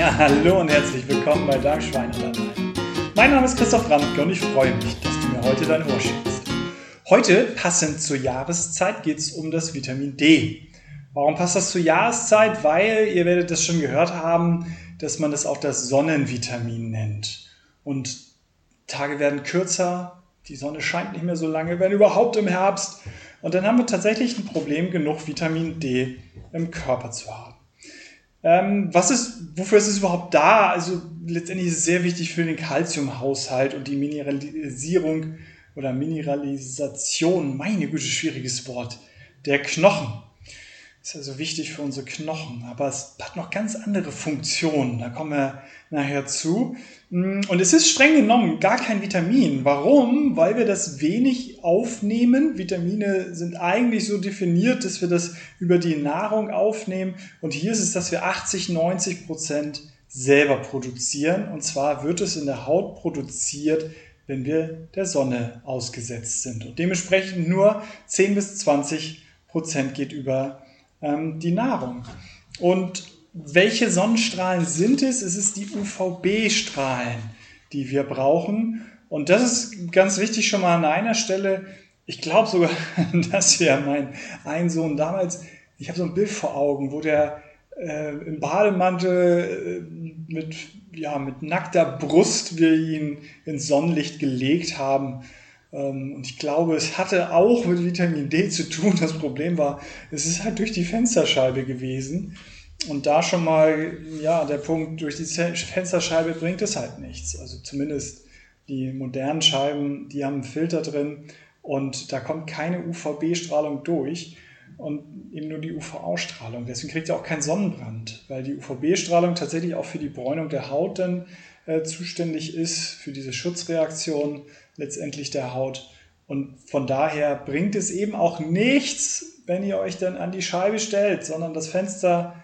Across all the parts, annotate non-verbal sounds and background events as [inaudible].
Ja, hallo und herzlich willkommen bei Darmschwein oder Mein Name ist Christoph Randke und ich freue mich, dass du mir heute dein Ohr schenkst. Heute, passend zur Jahreszeit, geht es um das Vitamin D. Warum passt das zur Jahreszeit? Weil, ihr werdet das schon gehört haben, dass man das auch das Sonnenvitamin nennt. Und Tage werden kürzer, die Sonne scheint nicht mehr so lange, wenn überhaupt im Herbst. Und dann haben wir tatsächlich ein Problem, genug Vitamin D im Körper zu haben. Ähm, was ist, wofür ist es überhaupt da? Also letztendlich ist es sehr wichtig für den Kalziumhaushalt und die Mineralisierung oder Mineralisation, meine Güte, schwieriges Wort, der Knochen. Ist also wichtig für unsere Knochen, aber es hat noch ganz andere Funktionen. Da kommen wir nachher zu. Und es ist streng genommen gar kein Vitamin. Warum? Weil wir das wenig aufnehmen. Vitamine sind eigentlich so definiert, dass wir das über die Nahrung aufnehmen. Und hier ist es, dass wir 80, 90 Prozent selber produzieren. Und zwar wird es in der Haut produziert, wenn wir der Sonne ausgesetzt sind. Und dementsprechend nur 10 bis 20 Prozent geht über ähm, die Nahrung. Und welche Sonnenstrahlen sind es? Es ist die UVB-Strahlen, die wir brauchen. Und das ist ganz wichtig schon mal an einer Stelle. Ich glaube sogar, [laughs] dass ja mein ein Sohn damals, ich habe so ein Bild vor Augen, wo der äh, im Bademantel äh, mit, ja, mit nackter Brust wir ihn ins Sonnenlicht gelegt haben. Ähm, und ich glaube, es hatte auch mit Vitamin D zu tun. Das Problem war, es ist halt durch die Fensterscheibe gewesen. Und da schon mal, ja, der Punkt, durch die Fensterscheibe bringt es halt nichts. Also zumindest die modernen Scheiben, die haben einen Filter drin und da kommt keine UVB-Strahlung durch und eben nur die UV-Strahlung. Deswegen kriegt ihr auch keinen Sonnenbrand, weil die UVB-Strahlung tatsächlich auch für die Bräunung der Haut dann äh, zuständig ist, für diese Schutzreaktion letztendlich der Haut. Und von daher bringt es eben auch nichts, wenn ihr euch dann an die Scheibe stellt, sondern das Fenster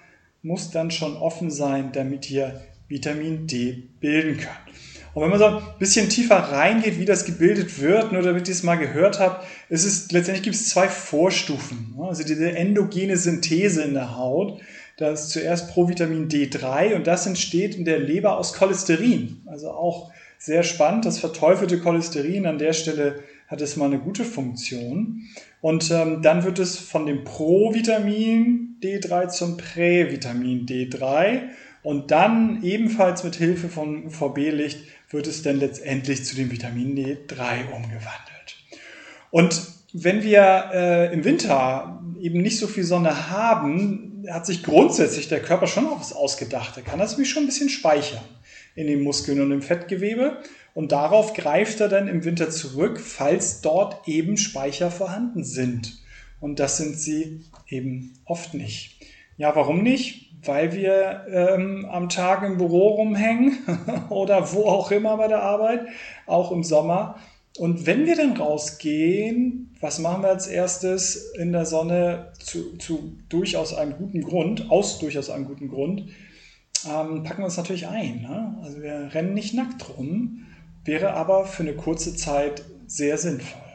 muss dann schon offen sein, damit ihr Vitamin D bilden könnt. Und wenn man so ein bisschen tiefer reingeht, wie das gebildet wird, nur damit ihr es mal gehört habt, ist es, letztendlich gibt es zwei Vorstufen. Also diese endogene Synthese in der Haut. Da ist zuerst Provitamin D3 und das entsteht in der Leber aus Cholesterin. Also auch sehr spannend. Das verteufelte Cholesterin an der Stelle hat es mal eine gute Funktion. Und ähm, dann wird es von dem Provitamin D3 zum Prävitamin D3 und dann ebenfalls mit Hilfe von UVB-Licht wird es dann letztendlich zu dem Vitamin D3 umgewandelt. Und wenn wir äh, im Winter eben nicht so viel Sonne haben, hat sich grundsätzlich der Körper schon auch was ausgedacht. Er kann das nämlich schon ein bisschen speichern in den Muskeln und im Fettgewebe. Und darauf greift er dann im Winter zurück, falls dort eben Speicher vorhanden sind. Und das sind sie eben oft nicht. Ja, warum nicht? Weil wir ähm, am Tag im Büro rumhängen [laughs] oder wo auch immer bei der Arbeit, auch im Sommer. Und wenn wir dann rausgehen, was machen wir als erstes in der Sonne zu, zu durchaus einem guten Grund, aus durchaus einem guten Grund? Ähm, packen wir uns natürlich ein. Ne? Also wir rennen nicht nackt rum, wäre aber für eine kurze Zeit sehr sinnvoll.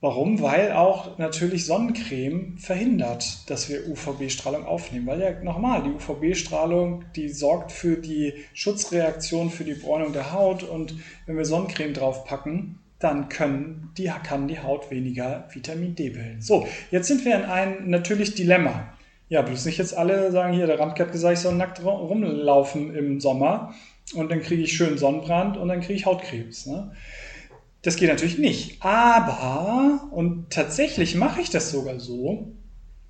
Warum? Weil auch natürlich Sonnencreme verhindert, dass wir UVB-Strahlung aufnehmen. Weil ja nochmal, die UVB-Strahlung, die sorgt für die Schutzreaktion, für die Bräunung der Haut. Und wenn wir Sonnencreme draufpacken, dann können die, kann die Haut weniger Vitamin D bilden. So, jetzt sind wir in einem natürlich Dilemma. Ja, bloß nicht jetzt alle sagen, hier, der Ramke hat gesagt, ich soll nackt rumlaufen im Sommer und dann kriege ich schön Sonnenbrand und dann kriege ich Hautkrebs. Ne? Das geht natürlich nicht. Aber, und tatsächlich mache ich das sogar so,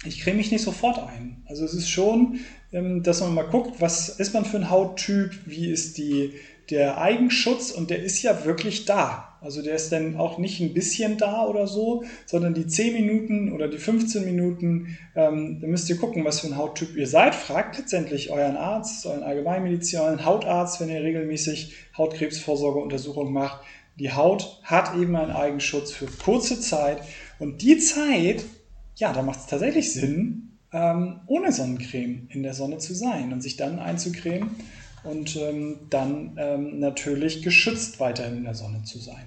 ich creme mich nicht sofort ein. Also es ist schon, ähm, dass man mal guckt, was ist man für ein Hauttyp, wie ist die, der Eigenschutz und der ist ja wirklich da. Also der ist dann auch nicht ein bisschen da oder so, sondern die 10 Minuten oder die 15 Minuten, ähm, da müsst ihr gucken, was für ein Hauttyp ihr seid. Fragt letztendlich euren Arzt, euren Allgemeinmediziner, euren Hautarzt, wenn ihr regelmäßig Hautkrebsvorsorgeuntersuchungen macht. Die Haut hat eben einen Eigenschutz für kurze Zeit und die Zeit, ja, da macht es tatsächlich Sinn, ähm, ohne Sonnencreme in der Sonne zu sein und sich dann einzucremen und ähm, dann ähm, natürlich geschützt weiterhin in der Sonne zu sein.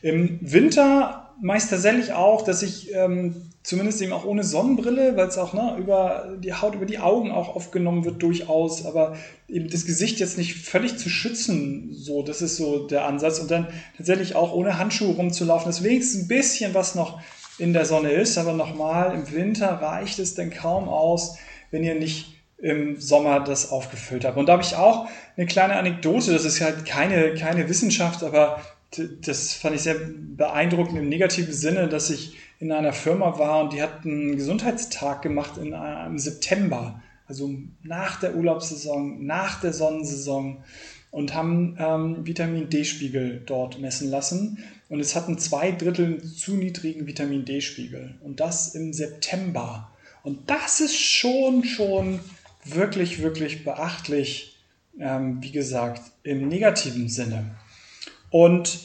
Im Winter meist tatsächlich auch, dass ich ähm, zumindest eben auch ohne Sonnenbrille, weil es auch ne, über die Haut, über die Augen auch aufgenommen wird durchaus, aber eben das Gesicht jetzt nicht völlig zu schützen, so, das ist so der Ansatz und dann tatsächlich auch ohne Handschuhe rumzulaufen, dass wenigstens ein bisschen was noch in der Sonne ist, aber nochmal, im Winter reicht es denn kaum aus, wenn ihr nicht im Sommer das aufgefüllt habt. Und da habe ich auch eine kleine Anekdote, das ist halt keine, keine Wissenschaft, aber das fand ich sehr beeindruckend im negativen Sinne, dass ich in einer Firma war und die hat einen Gesundheitstag gemacht in, im September, also nach der Urlaubssaison, nach der Sonnensaison und haben ähm, Vitamin D-Spiegel dort messen lassen. Und es hatten zwei Drittel zu niedrigen Vitamin D-Spiegel. Und das im September. Und das ist schon, schon wirklich, wirklich beachtlich, ähm, wie gesagt, im negativen Sinne. Und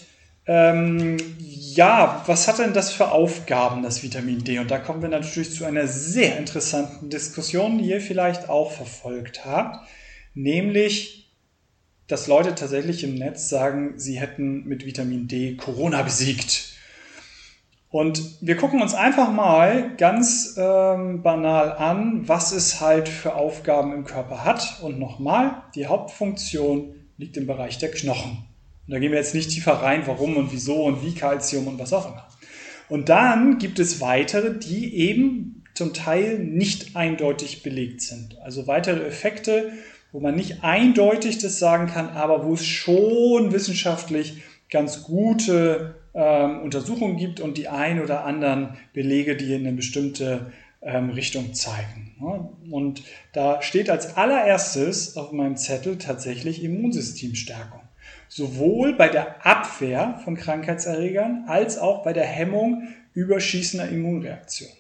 ähm, ja, was hat denn das für Aufgaben, das Vitamin D? Und da kommen wir natürlich zu einer sehr interessanten Diskussion, die ihr vielleicht auch verfolgt habt, nämlich, dass Leute tatsächlich im Netz sagen, sie hätten mit Vitamin D Corona besiegt. Und wir gucken uns einfach mal ganz ähm, banal an, was es halt für Aufgaben im Körper hat. Und nochmal, die Hauptfunktion liegt im Bereich der Knochen. Und da gehen wir jetzt nicht tiefer rein, warum und wieso und wie Calcium und was auch immer. Und dann gibt es weitere, die eben zum Teil nicht eindeutig belegt sind. Also weitere Effekte, wo man nicht eindeutig das sagen kann, aber wo es schon wissenschaftlich ganz gute ähm, Untersuchungen gibt und die ein oder anderen Belege, die in eine bestimmte ähm, Richtung zeigen. Ja? Und da steht als allererstes auf meinem Zettel tatsächlich Immunsystemstärkung sowohl bei der Abwehr von Krankheitserregern als auch bei der Hemmung überschießender Immunreaktion.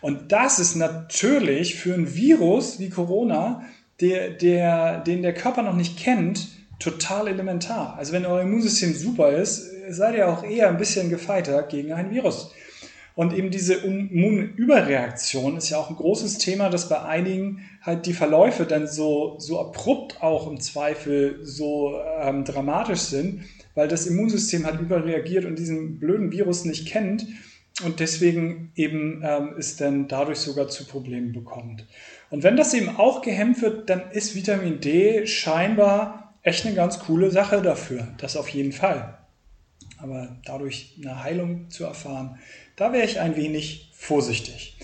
Und das ist natürlich für ein Virus wie Corona, der, der, den der Körper noch nicht kennt, total elementar. Also wenn euer Immunsystem super ist, seid ihr auch eher ein bisschen gefeiter gegen ein Virus. Und eben diese Immunüberreaktion ist ja auch ein großes Thema, dass bei einigen halt die Verläufe dann so, so abrupt auch im Zweifel so ähm, dramatisch sind, weil das Immunsystem halt überreagiert und diesen blöden Virus nicht kennt und deswegen eben ähm, es dann dadurch sogar zu Problemen bekommt. Und wenn das eben auch gehemmt wird, dann ist Vitamin D scheinbar echt eine ganz coole Sache dafür. Das auf jeden Fall. Aber dadurch eine Heilung zu erfahren, da wäre ich ein wenig vorsichtig.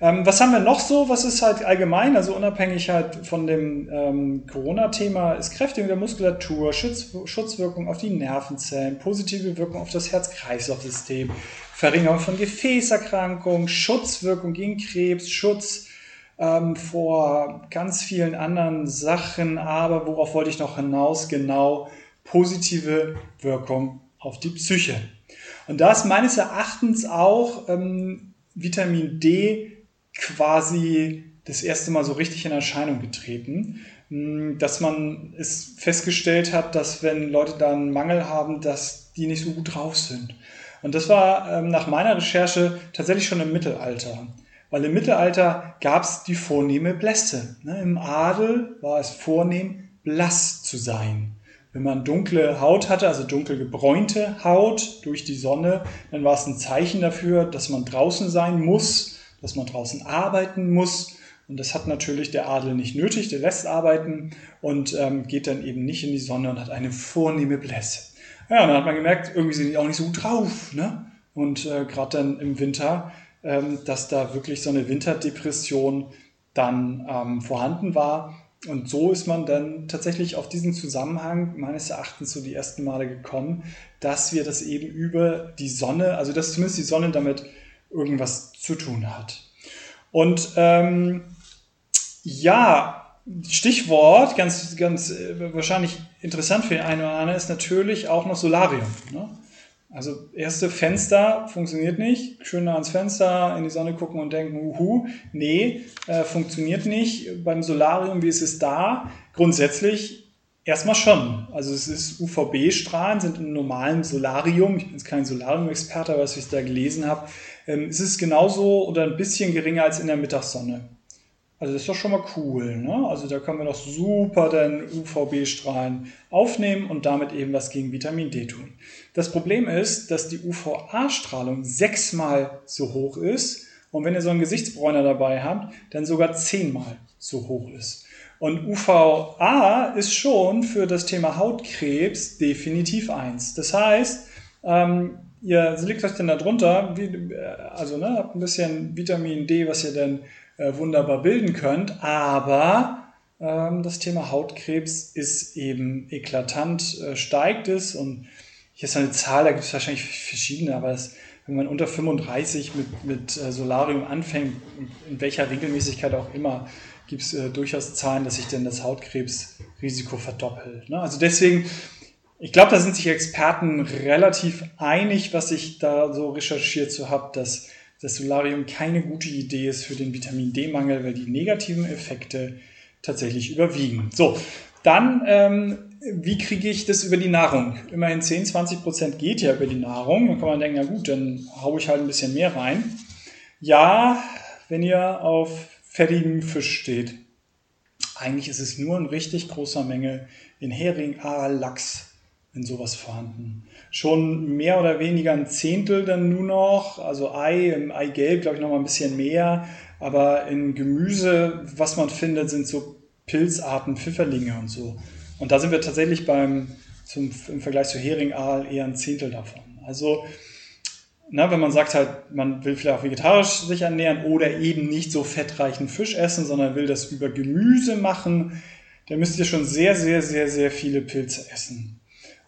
Ähm, was haben wir noch so? Was ist halt allgemein, also unabhängig halt von dem ähm, Corona-Thema, ist Kräftigung der Muskulatur, Schutz, Schutzwirkung auf die Nervenzellen, positive Wirkung auf das Herz-Kreislauf-System, Verringerung von Gefäßerkrankungen, Schutzwirkung gegen Krebs, Schutz ähm, vor ganz vielen anderen Sachen. Aber worauf wollte ich noch hinaus? Genau positive Wirkung auf die Psyche. Und da ist meines Erachtens auch ähm, Vitamin D quasi das erste Mal so richtig in Erscheinung getreten, hm, dass man es festgestellt hat, dass wenn Leute da einen Mangel haben, dass die nicht so gut drauf sind. Und das war ähm, nach meiner Recherche tatsächlich schon im Mittelalter. Weil im Mittelalter gab es die vornehme Blässe. Ne? Im Adel war es vornehm, blass zu sein. Wenn man dunkle Haut hatte, also dunkel gebräunte Haut durch die Sonne, dann war es ein Zeichen dafür, dass man draußen sein muss, dass man draußen arbeiten muss. Und das hat natürlich der Adel nicht nötig, der lässt arbeiten und ähm, geht dann eben nicht in die Sonne und hat eine vornehme Blässe. Ja, und dann hat man gemerkt, irgendwie sind die auch nicht so gut drauf. Ne? Und äh, gerade dann im Winter, ähm, dass da wirklich so eine Winterdepression dann ähm, vorhanden war und so ist man dann tatsächlich auf diesen Zusammenhang meines Erachtens so die ersten Male gekommen, dass wir das eben über die Sonne, also dass zumindest die Sonne damit irgendwas zu tun hat. Und ähm, ja, Stichwort, ganz, ganz äh, wahrscheinlich interessant für den einen oder anderen, ist natürlich auch noch Solarium. Ne? Also erste Fenster funktioniert nicht. Schön nah ans Fenster, in die Sonne gucken und denken, uhu, nee, äh, funktioniert nicht. Beim Solarium, wie ist es da? Grundsätzlich erstmal schon. Also es ist UVB-Strahlen, sind im normalen Solarium, ich bin jetzt kein Solarium-Experte, aber was ich da gelesen habe, ähm, es ist genauso oder ein bisschen geringer als in der Mittagssonne. Also das ist doch schon mal cool. Ne? Also da können wir doch super den UVB-Strahlen aufnehmen und damit eben was gegen Vitamin D tun. Das Problem ist, dass die UVA-Strahlung sechsmal so hoch ist und wenn ihr so einen Gesichtsbräuner dabei habt, dann sogar zehnmal so hoch ist. Und UVA ist schon für das Thema Hautkrebs definitiv eins. Das heißt, ähm, ihr liegt euch dann da drunter, wie, äh, also ne, habt ein bisschen Vitamin D, was ihr dann äh, wunderbar bilden könnt, aber ähm, das Thema Hautkrebs ist eben eklatant, äh, steigt es und hier ist eine Zahl, da gibt es wahrscheinlich verschiedene, aber das, wenn man unter 35 mit, mit äh, Solarium anfängt, in welcher Regelmäßigkeit auch immer, gibt es äh, durchaus Zahlen, dass sich denn das Hautkrebsrisiko verdoppelt. Ne? Also deswegen, ich glaube, da sind sich Experten relativ einig, was ich da so recherchiert zu so habe, dass das Solarium keine gute Idee ist für den Vitamin D-Mangel, weil die negativen Effekte tatsächlich überwiegen. So, dann, ähm, wie kriege ich das über die Nahrung? Immerhin 10, 20 Prozent geht ja über die Nahrung. Dann kann man denken, na gut, dann haue ich halt ein bisschen mehr rein. Ja, wenn ihr auf fettigen Fisch steht, eigentlich ist es nur in richtig großer Menge in Hering, Aal, Lachs, in sowas vorhanden schon mehr oder weniger ein Zehntel dann nur noch. Also Ei, im Eigelb glaube ich noch mal ein bisschen mehr. Aber in Gemüse, was man findet, sind so Pilzarten, Pfifferlinge und so. Und da sind wir tatsächlich beim, zum, im Vergleich zu Heringaal eher ein Zehntel davon. Also, na, wenn man sagt halt, man will vielleicht auch vegetarisch sich ernähren oder eben nicht so fettreichen Fisch essen, sondern will das über Gemüse machen, dann müsst ihr schon sehr, sehr, sehr, sehr viele Pilze essen.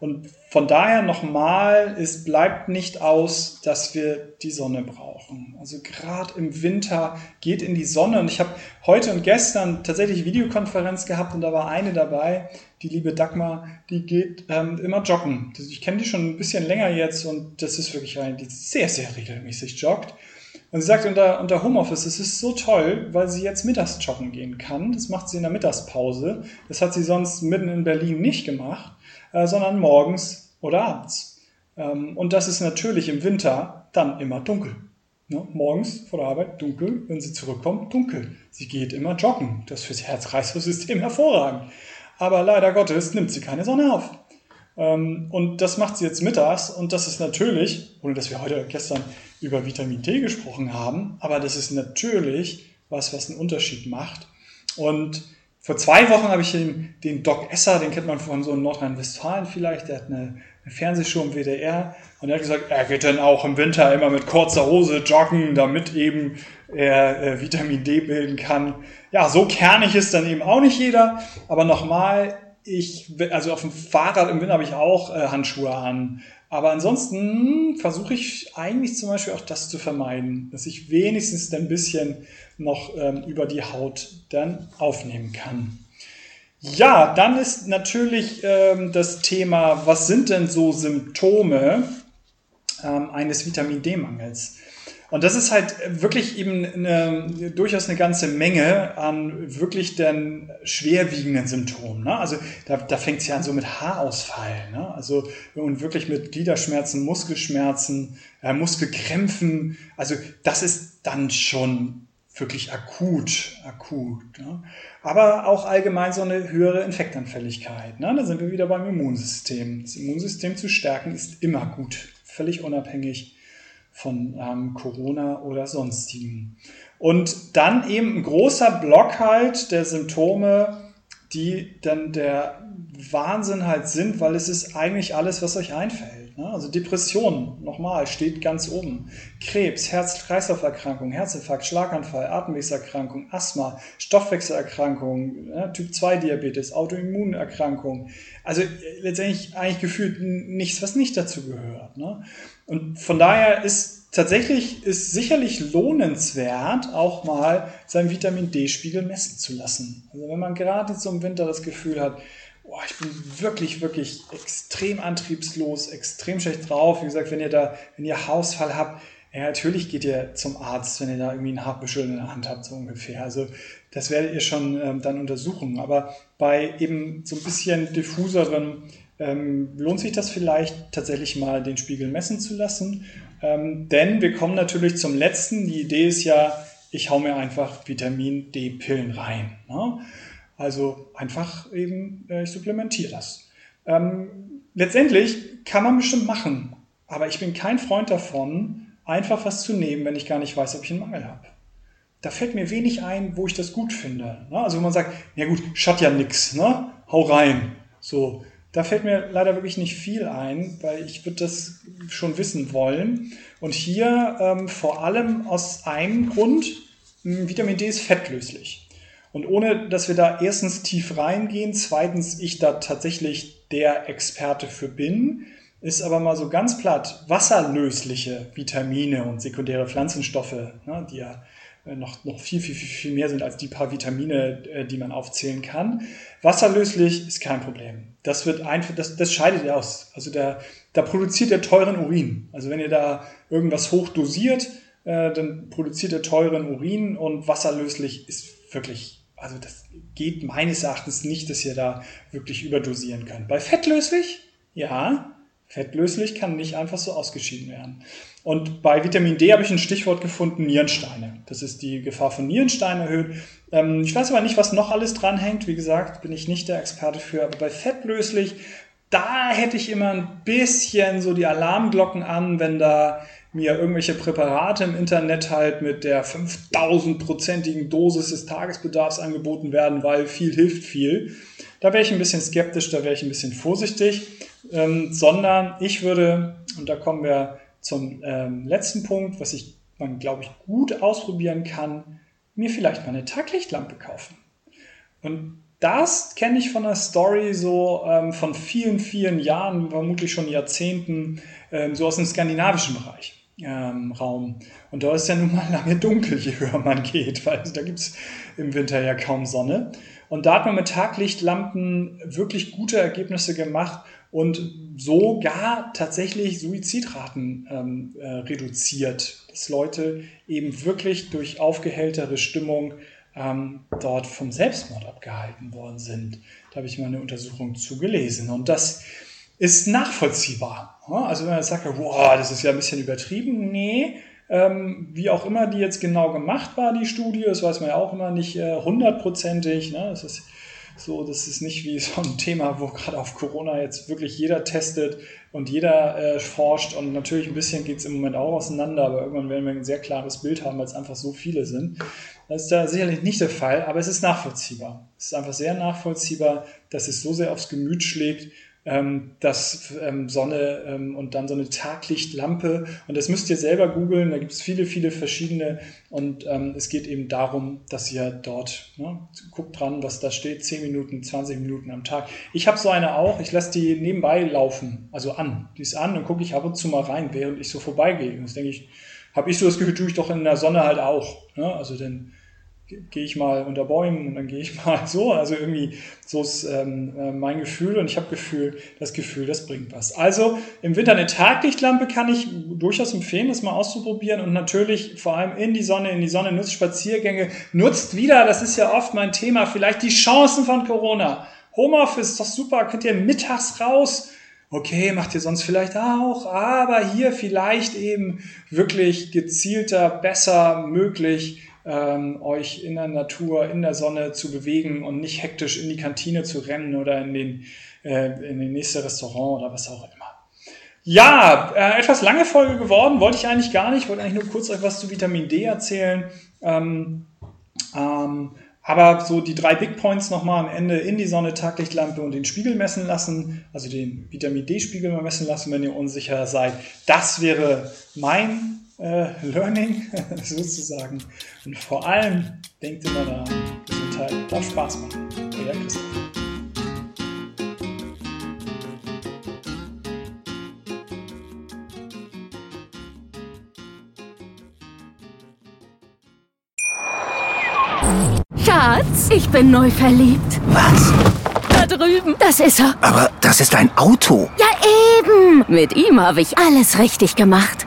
Und von daher nochmal, es bleibt nicht aus, dass wir die Sonne brauchen. Also gerade im Winter geht in die Sonne. Und ich habe heute und gestern tatsächlich Videokonferenz gehabt und da war eine dabei, die liebe Dagmar, die geht ähm, immer joggen. Ich kenne die schon ein bisschen länger jetzt und das ist wirklich eine, die sehr, sehr regelmäßig joggt. Und sie sagt unter, unter Homeoffice, es ist so toll, weil sie jetzt mittags joggen gehen kann. Das macht sie in der Mittagspause. Das hat sie sonst mitten in Berlin nicht gemacht. Äh, sondern morgens oder abends. Ähm, und das ist natürlich im Winter dann immer dunkel. Ne? Morgens vor der Arbeit dunkel, wenn sie zurückkommt, dunkel. Sie geht immer joggen. Das ist fürs Herz-Kreislauf-System [laughs] hervorragend. Aber leider Gottes nimmt sie keine Sonne auf. Ähm, und das macht sie jetzt mittags und das ist natürlich, ohne dass wir heute gestern über Vitamin D gesprochen haben, aber das ist natürlich was, was einen Unterschied macht. Und vor zwei Wochen habe ich den, den Doc Esser, den kennt man von so Nordrhein-Westfalen vielleicht, der hat eine, eine Fernsehshow im WDR und er hat gesagt, er geht dann auch im Winter immer mit kurzer Hose joggen, damit eben er äh, Vitamin D bilden kann. Ja, so kernig ist dann eben auch nicht jeder, aber nochmal, ich, also auf dem Fahrrad im Winter habe ich auch äh, Handschuhe an. Aber ansonsten versuche ich eigentlich zum Beispiel auch das zu vermeiden, dass ich wenigstens ein bisschen noch ähm, über die Haut dann aufnehmen kann. Ja, dann ist natürlich ähm, das Thema, was sind denn so Symptome ähm, eines Vitamin D-Mangels? Und das ist halt wirklich eben eine, durchaus eine ganze Menge an wirklich dann schwerwiegenden Symptomen. Ne? Also da, da fängt es ja an so mit Haarausfall. Ne? Also und wirklich mit Gliederschmerzen, Muskelschmerzen, äh, Muskelkrämpfen. Also das ist dann schon wirklich akut, akut. Ne? Aber auch allgemein so eine höhere Infektanfälligkeit. Ne? Da sind wir wieder beim Immunsystem. Das Immunsystem zu stärken ist immer gut, völlig unabhängig von ähm, Corona oder sonstigen. Und dann eben ein großer Block halt der Symptome, die dann der Wahnsinn halt sind, weil es ist eigentlich alles, was euch einfällt. Also Depression, nochmal, steht ganz oben. Krebs, Herz-Kreislauf-Erkrankung, Herzinfarkt, Schlaganfall, Atemwegserkrankung, Asthma, Stoffwechselerkrankung, ne? Typ-2-Diabetes, Autoimmunerkrankung. Also letztendlich eigentlich gefühlt nichts, was nicht dazu gehört. Ne? Und von daher ist tatsächlich ist sicherlich lohnenswert, auch mal seinen Vitamin D-Spiegel messen zu lassen. Also wenn man gerade jetzt im Winter das Gefühl hat, boah, ich bin wirklich, wirklich extrem antriebslos, extrem schlecht drauf. Wie gesagt, wenn ihr da, wenn ihr Hausfall habt, ja, natürlich geht ihr zum Arzt, wenn ihr da irgendwie ein Haarbüschel in der Hand habt, so ungefähr. Also das werdet ihr schon ähm, dann untersuchen. Aber bei eben so ein bisschen diffuseren ähm, lohnt sich das vielleicht tatsächlich mal den Spiegel messen zu lassen. Ähm, denn wir kommen natürlich zum letzten. Die Idee ist ja, ich hau mir einfach Vitamin D-Pillen rein. Ne? Also einfach eben, äh, ich supplementiere das. Ähm, letztendlich kann man bestimmt machen, aber ich bin kein Freund davon, einfach was zu nehmen, wenn ich gar nicht weiß, ob ich einen Mangel habe. Da fällt mir wenig ein, wo ich das gut finde. Ne? Also wenn man sagt, ja gut, schaut ja nix, ne? hau rein. So, da fällt mir leider wirklich nicht viel ein, weil ich würde das schon wissen wollen. Und hier ähm, vor allem aus einem Grund, Vitamin D ist fettlöslich. Und ohne dass wir da erstens tief reingehen, zweitens ich da tatsächlich der Experte für bin, ist aber mal so ganz platt wasserlösliche Vitamine und sekundäre Pflanzenstoffe, ne, die ja äh, noch, noch viel, viel, viel, mehr sind als die paar Vitamine, äh, die man aufzählen kann. Wasserlöslich ist kein Problem. Das wird einfach, das, das scheidet ihr aus. Also da, da produziert er teuren Urin. Also wenn ihr da irgendwas hoch dosiert, äh, dann produziert er teuren Urin und wasserlöslich ist wirklich, also das geht meines Erachtens nicht, dass ihr da wirklich überdosieren könnt. Bei fettlöslich, ja, fettlöslich kann nicht einfach so ausgeschieden werden. Und bei Vitamin D habe ich ein Stichwort gefunden, Nierensteine. Das ist die Gefahr von Nierensteinen erhöht. Ähm, ich weiß aber nicht, was noch alles dranhängt. Wie gesagt, bin ich nicht der Experte für. Aber bei fettlöslich, da hätte ich immer ein bisschen so die Alarmglocken an, wenn da mir irgendwelche Präparate im Internet halt mit der 5000-prozentigen Dosis des Tagesbedarfs angeboten werden, weil viel hilft viel. Da wäre ich ein bisschen skeptisch, da wäre ich ein bisschen vorsichtig, ähm, sondern ich würde, und da kommen wir zum ähm, letzten Punkt, was ich, man glaube ich gut ausprobieren kann, mir vielleicht mal eine Taglichtlampe kaufen. Und das kenne ich von der Story so ähm, von vielen, vielen Jahren, vermutlich schon Jahrzehnten, ähm, so aus dem skandinavischen Bereich. Ähm, Raum. Und da ist ja nun mal lange dunkel, je höher man geht, weil da gibt es im Winter ja kaum Sonne. Und da hat man mit Taglichtlampen wirklich gute Ergebnisse gemacht und sogar tatsächlich Suizidraten ähm, äh, reduziert, dass Leute eben wirklich durch aufgehelltere Stimmung ähm, dort vom Selbstmord abgehalten worden sind. Da habe ich mal eine Untersuchung zugelesen und das ist nachvollziehbar. Also wenn man sagt, wow, das ist ja ein bisschen übertrieben, nee, ähm, wie auch immer die jetzt genau gemacht war, die Studie, das weiß man ja auch immer nicht äh, hundertprozentig. Ne? Das ist so, das ist nicht wie [laughs] so ein Thema, wo gerade auf Corona jetzt wirklich jeder testet und jeder äh, forscht. Und natürlich ein bisschen geht es im Moment auch auseinander, aber irgendwann werden wir ein sehr klares Bild haben, weil es einfach so viele sind. Das ist da sicherlich nicht der Fall, aber es ist nachvollziehbar. Es ist einfach sehr nachvollziehbar, dass es so sehr aufs Gemüt schlägt ähm, das ähm, Sonne ähm, und dann so eine Taglichtlampe. Und das müsst ihr selber googeln. Da gibt es viele, viele verschiedene. Und ähm, es geht eben darum, dass ihr dort ne, guckt dran, was da steht. 10 Minuten, 20 Minuten am Tag. Ich habe so eine auch. Ich lasse die nebenbei laufen, also an. Die ist an und gucke ich ab und zu mal rein, während ich so vorbeigehe. Und das denke ich, habe ich so das Gefühl, tue ich doch in der Sonne halt auch. Ne? Also denn gehe ich mal unter Bäumen und dann gehe ich [laughs] mal so. Also irgendwie so ist ähm, äh, mein Gefühl und ich habe Gefühl, das Gefühl, das bringt was. Also im Winter eine Taglichtlampe kann ich durchaus empfehlen, das mal auszuprobieren und natürlich vor allem in die Sonne, in die Sonne nutzt Spaziergänge, nutzt wieder, das ist ja oft mein Thema, vielleicht die Chancen von Corona. Homeoffice ist doch super, könnt ihr mittags raus. Okay, macht ihr sonst vielleicht auch, aber hier vielleicht eben wirklich gezielter, besser möglich ähm, euch in der Natur, in der Sonne zu bewegen und nicht hektisch in die Kantine zu rennen oder in den, äh, in den nächste Restaurant oder was auch immer. Ja, äh, etwas lange Folge geworden, wollte ich eigentlich gar nicht, wollte eigentlich nur kurz euch was zu Vitamin D erzählen. Ähm, ähm, aber so die drei Big Points nochmal am Ende in die Sonne, Taglichtlampe und den Spiegel messen lassen, also den Vitamin D-Spiegel mal messen lassen, wenn ihr unsicher seid. Das wäre mein äh, Learning [laughs] sozusagen. Und vor allem denkt immer daran, Gesundheit darf Spaß machen. Euer Christoph. Schatz, ich bin neu verliebt. Was? Da drüben. Das ist er. Aber das ist ein Auto. Ja, eben. Mit ihm habe ich alles richtig gemacht.